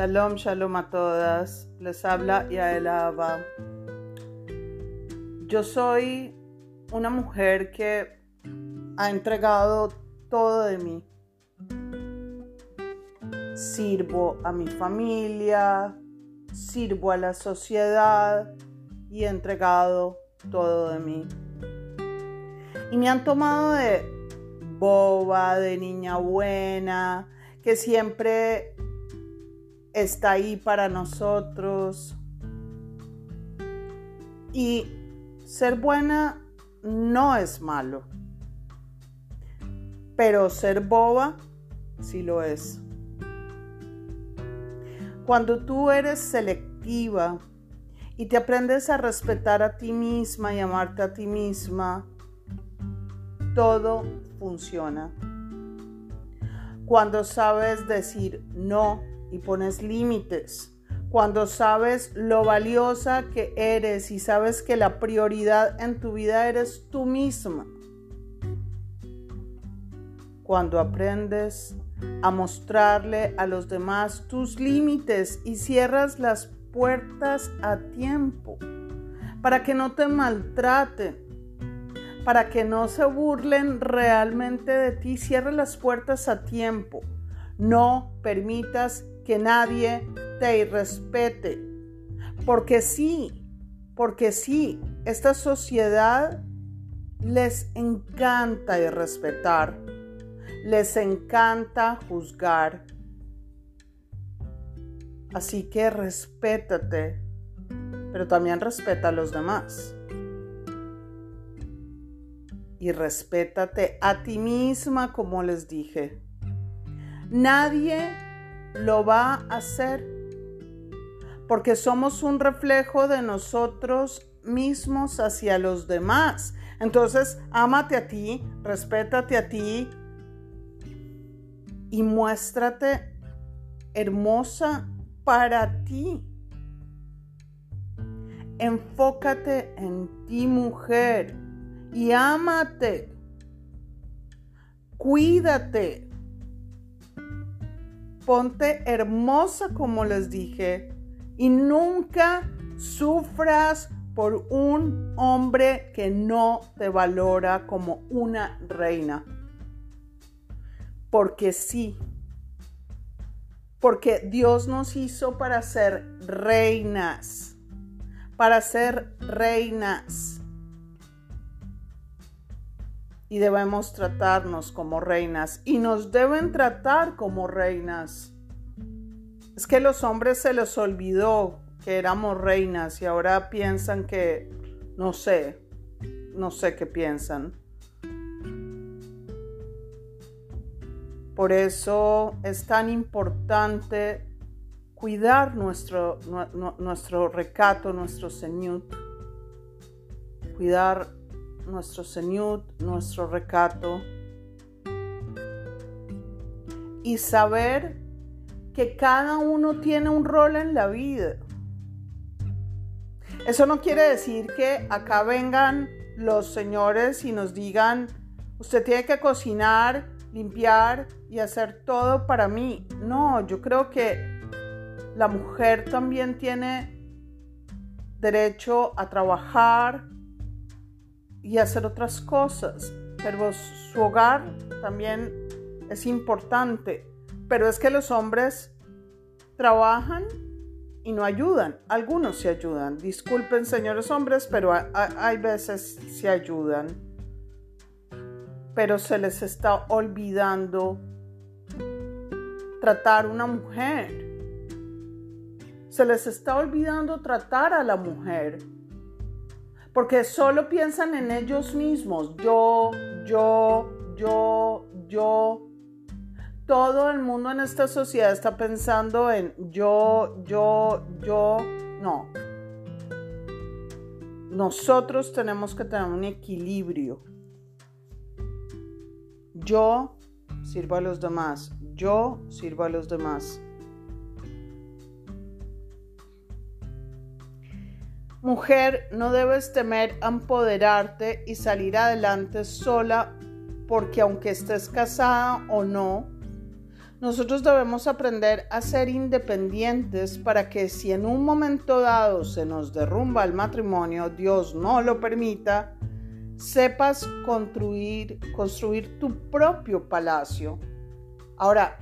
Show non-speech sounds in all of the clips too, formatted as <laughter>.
Shalom, shalom a todas. Les habla Yael Abba. Yo soy una mujer que ha entregado todo de mí. Sirvo a mi familia, sirvo a la sociedad y he entregado todo de mí. Y me han tomado de boba, de niña buena, que siempre está ahí para nosotros. Y ser buena no es malo, pero ser boba sí lo es. Cuando tú eres selectiva y te aprendes a respetar a ti misma y amarte a ti misma, todo funciona. Cuando sabes decir no y pones límites. Cuando sabes lo valiosa que eres y sabes que la prioridad en tu vida eres tú misma. Cuando aprendes a mostrarle a los demás tus límites y cierras las puertas a tiempo para que no te maltraten, para que no se burlen realmente de ti, cierra las puertas a tiempo. No permitas que nadie te irrespete. Porque sí, porque sí, esta sociedad les encanta irrespetar, les encanta juzgar. Así que respétate, pero también respeta a los demás. Y respétate a ti misma, como les dije. Nadie lo va a hacer porque somos un reflejo de nosotros mismos hacia los demás. Entonces, ámate a ti, respétate a ti y muéstrate hermosa para ti. Enfócate en ti, mujer, y ámate. Cuídate ponte hermosa como les dije y nunca sufras por un hombre que no te valora como una reina. Porque sí, porque Dios nos hizo para ser reinas, para ser reinas y debemos tratarnos como reinas y nos deben tratar como reinas. Es que los hombres se les olvidó que éramos reinas y ahora piensan que, no sé, no sé qué piensan. Por eso es tan importante cuidar nuestro, nuestro recato, nuestro señor, cuidar nuestro Señor, nuestro recato. Y saber que cada uno tiene un rol en la vida. Eso no quiere decir que acá vengan los señores y nos digan, usted tiene que cocinar, limpiar y hacer todo para mí. No, yo creo que la mujer también tiene derecho a trabajar, y hacer otras cosas, pero su hogar también es importante. Pero es que los hombres trabajan y no ayudan. Algunos se ayudan. Disculpen, señores hombres, pero hay, veces se ayudan. Pero se les está olvidando tratar una mujer. Se les está olvidando tratar a la mujer porque solo piensan en ellos mismos, yo, yo, yo, yo. Todo el mundo en esta sociedad está pensando en yo, yo, yo. No. Nosotros tenemos que tener un equilibrio. Yo sirvo a los demás. Yo sirvo a los demás. Mujer, no debes temer empoderarte y salir adelante sola porque aunque estés casada o no, Nosotros debemos aprender a ser independientes para que si en un momento dado se nos derrumba el matrimonio, Dios no lo permita, sepas construir, construir tu propio palacio. Ahora,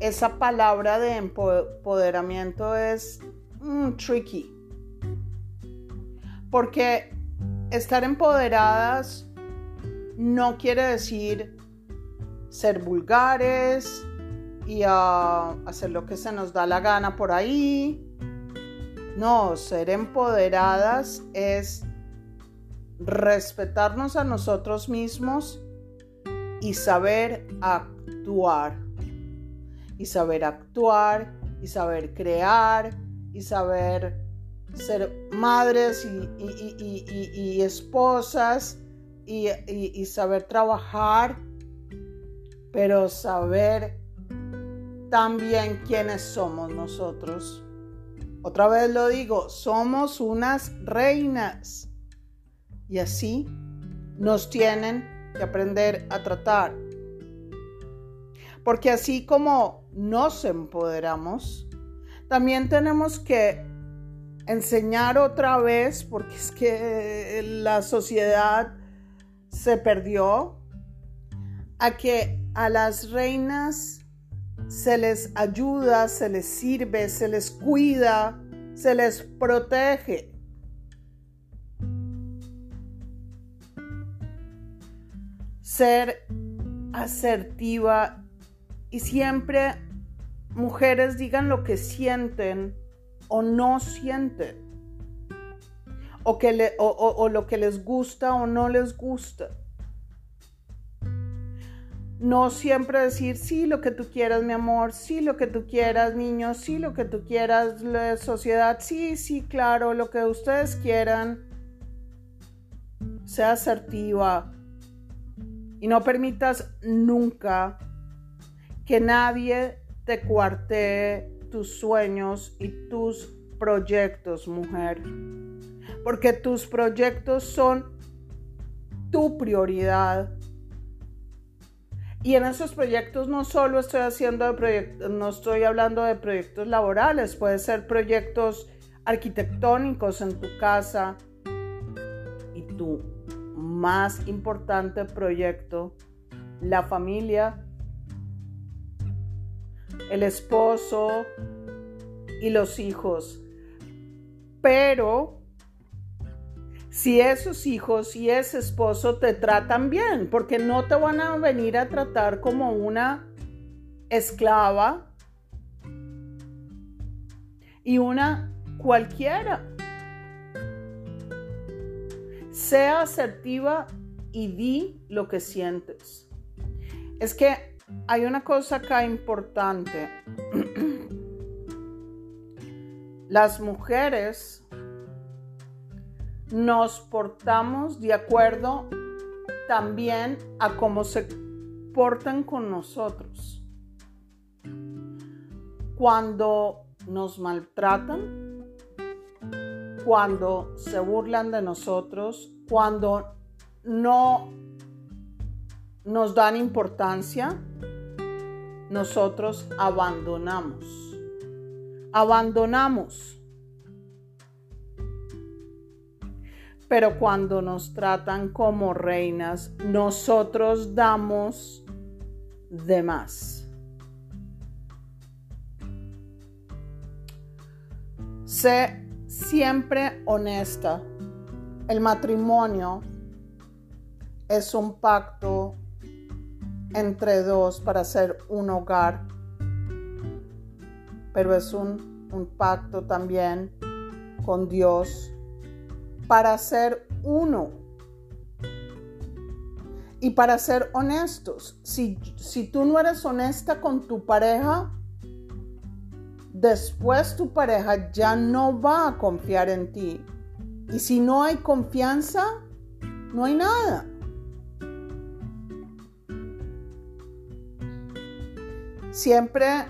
esa palabra de empoderamiento es mm, tricky. Porque estar empoderadas no quiere decir ser vulgares, y a hacer lo que se nos da la gana por ahí. No, ser empoderadas es respetarnos a nosotros mismos y saber actuar. Y saber actuar, y saber crear, y saber ser madres y, esposas, y saber trabajar, pero saber también quiénes somos nosotros. Otra vez lo digo, somos unas reinas. Y así nos tienen que aprender a tratar. Porque así como nos empoderamos, también tenemos que enseñar otra vez, porque es que la sociedad se perdió, a que a las reinas se les ayuda, se les sirve, se les cuida, se les protege. Ser asertiva y siempre mujeres digan lo que sienten o no sienten. O, que o lo que les gusta o no les gusta no siempre decir sí lo que tú quieras, mi amor, sí lo que tú quieras, niños, sí lo que tú quieras, la sociedad, sí, sí, claro, lo que ustedes quieran. Sea asertiva y no permitas nunca que nadie te cuartee tus sueños y tus proyectos, mujer. Porque tus proyectos son tu prioridad y en esos proyectos no solo estoy haciendo de proyectos, no estoy hablando de proyectos laborales, puede ser proyectos arquitectónicos en tu casa y tu más importante proyecto, la familia, el esposo y los hijos. Pero si esos hijos y ese esposo te tratan bien, porque no te van a venir a tratar como una esclava y una cualquiera. Sea asertiva y di lo que sientes. Es que hay una cosa acá importante. <clears throat> Las mujeres nos portamos de acuerdo también a cómo se portan con nosotros. Cuando nos maltratan, cuando se burlan de nosotros, cuando no nos dan importancia, nosotros abandonamos. Abandonamos pero cuando nos tratan como reinas, nosotros damos de más. Sé siempre honesta. El matrimonio es un pacto entre dos para hacer un hogar, pero es un, un pacto también con Dios para ser uno. Y para ser honestos, si, si tú no eres honesta con tu pareja, después tu pareja ya no va a confiar en ti. Y si no hay confianza, no hay nada. Siempre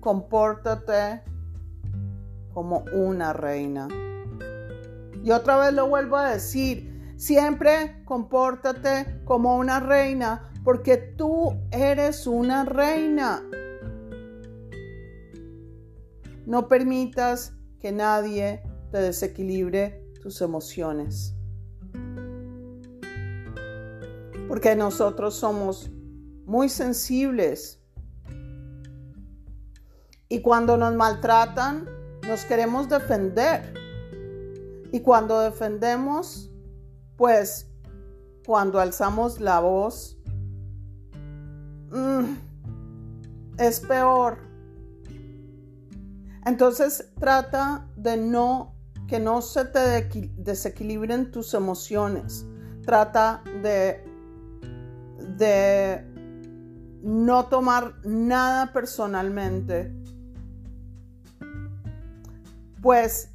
compórtate como una reina. Y otra vez lo vuelvo a decir, siempre compórtate como una reina porque tú eres una reina. No permitas que nadie te desequilibre tus emociones. Porque nosotros somos muy sensibles. Y cuando nos maltratan, nos queremos defender. Y cuando defendemos, pues cuando alzamos la voz, mm, es peor. Entonces trata de no, que no se te desequilibren tus emociones. Trata de, de no tomar nada personalmente. Pues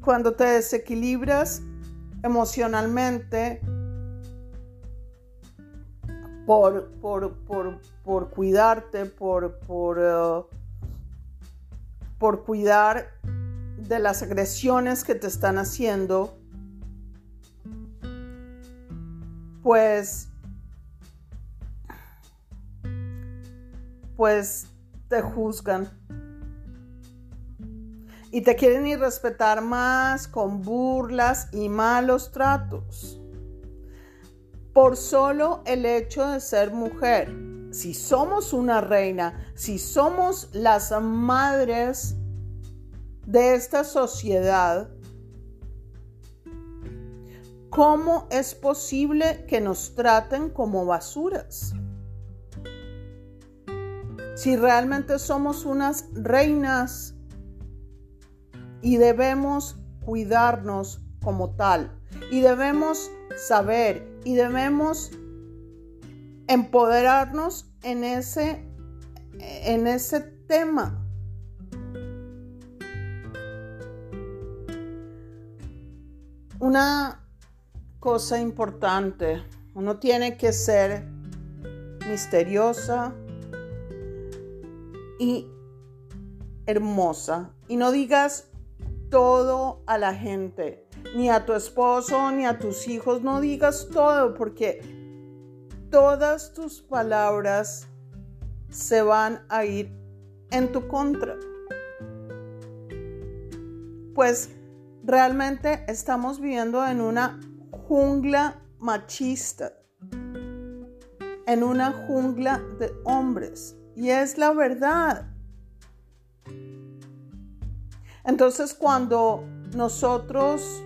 cuando te desequilibras emocionalmente por, por, cuidarte, por, por, uh, por cuidar de las agresiones que te están haciendo, pues, pues te juzgan y te quieren ir respetar más con burlas y malos tratos. Por solo el hecho de ser mujer. Si somos una reina, si somos las madres de esta sociedad, ¿cómo es posible que nos traten como basuras? Si realmente somos unas reinas y debemos cuidarnos como tal. Y debemos saber y debemos empoderarnos en ese, en ese tema. Una cosa importante, uno tiene que ser misteriosa y hermosa. Y no digas todo a la gente, ni a tu esposo, ni a tus hijos, no digas todo porque todas tus palabras se van a ir en tu contra. Pues realmente estamos viviendo en una jungla machista, en una jungla de hombres. Y es la verdad. Entonces cuando nosotros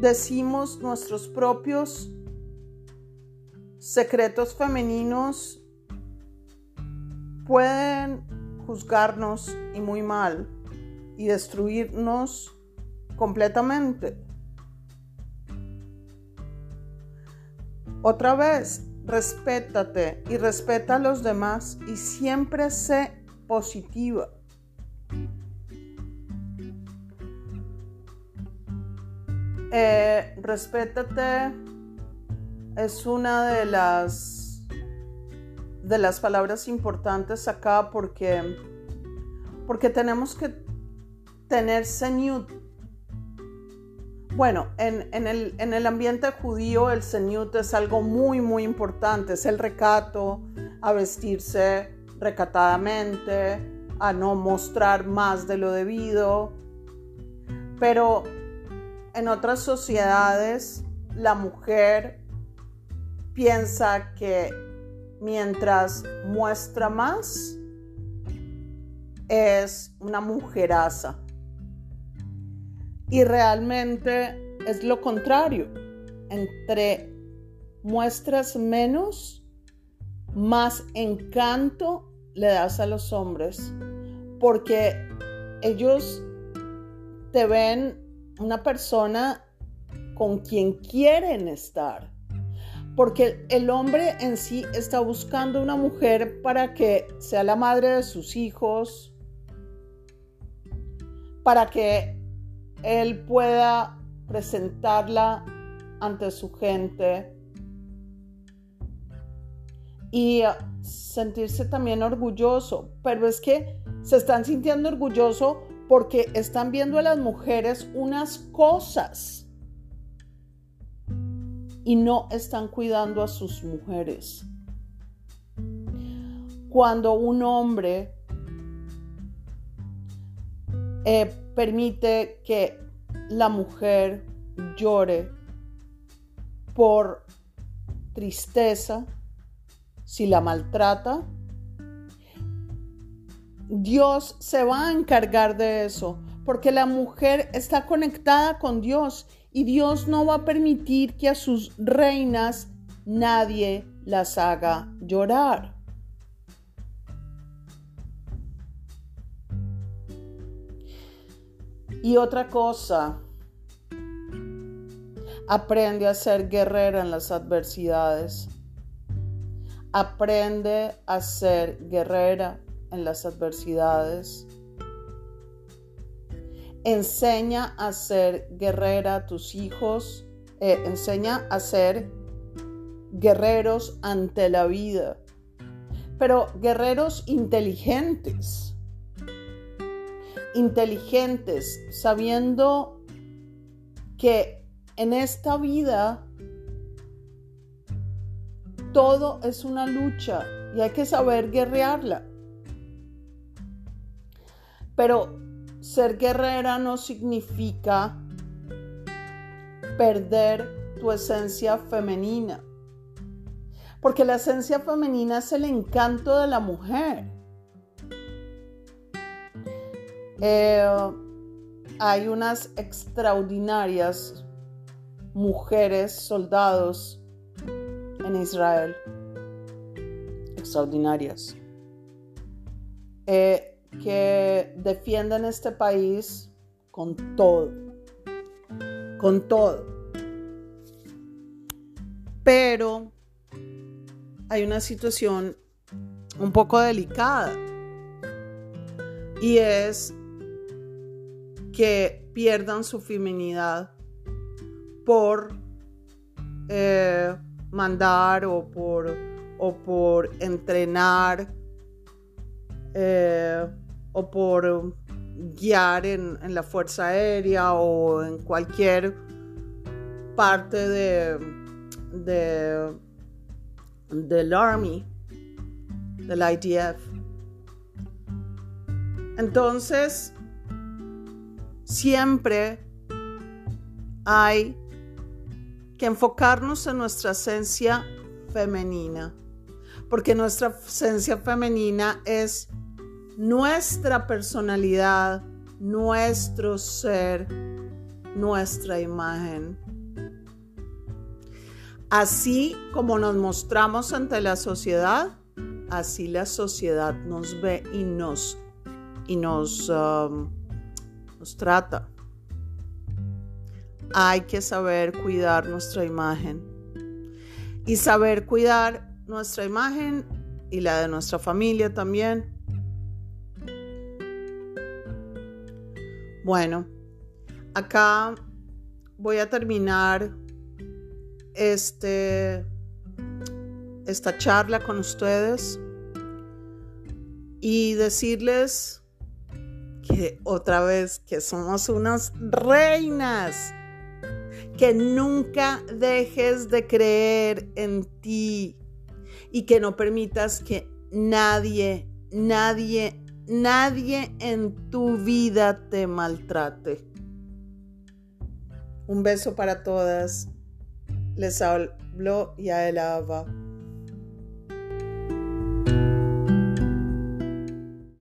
decimos nuestros propios secretos femeninos, pueden juzgarnos y muy mal y destruirnos completamente. Otra vez, respétate y respeta a los demás y siempre sé positiva. Eh, respétate es una de las de las palabras importantes acá porque porque tenemos que tener señut. Bueno, en, el, en, el, ambiente judío el señut es algo muy, muy importante. Es el recato, a vestirse recatadamente, a no mostrar más de lo debido. Pero en otras sociedades la mujer piensa que mientras muestra más es una mujeraza. Y realmente es lo contrario. Entre muestras menos, más encanto le das a los hombres. Porque ellos te ven una persona con quien quieren estar. Porque el hombre en sí está buscando una mujer para que sea la madre de sus hijos, para que él pueda presentarla ante su gente y sentirse también orgulloso. Pero es que se están sintiendo orgulloso porque están viendo a las mujeres unas cosas y no están cuidando a sus mujeres. Cuando un hombre eh, permite que la mujer llore por tristeza, si la maltrata, Dios se va a encargar de eso, porque la mujer está conectada con Dios y Dios no va a permitir que a sus reinas nadie las haga llorar. Y otra cosa, aprende a ser guerrera en las adversidades. Aprende a ser guerrera en las adversidades. Enseña a ser guerrera a tus hijos. Eh, enseña a ser guerreros ante la vida. Pero guerreros inteligentes. Inteligentes, sabiendo que en esta vida todo es una lucha y hay que saber guerrearla. Pero ser guerrera no significa perder tu esencia femenina. Porque la esencia femenina es el encanto de la mujer. Eh, hay unas extraordinarias mujeres soldados en Israel. Extraordinarias. Eh, que defienden este país con todo, con todo. Pero hay una situación un poco delicada y es que pierdan su feminidad por eh, mandar o por, o por entrenar eh, o por guiar en, la Fuerza Aérea o en cualquier parte de del Army, del IDF. Entonces, siempre hay que enfocarnos en nuestra esencia femenina, porque nuestra esencia femenina es nuestra personalidad, nuestro ser, nuestra imagen. Así como nos mostramos ante la sociedad, así la sociedad nos ve y nos, y nos, um, nos trata. Hay que saber cuidar nuestra imagen y saber cuidar nuestra imagen y la de nuestra familia también Bueno, acá voy a terminar este, esta charla con ustedes y decirles que otra vez que somos unas reinas, que nunca dejes de creer en ti y que no permitas que nadie, nadie, nadie en tu vida te maltrate. Un beso para todas. Les habló Yael Ava.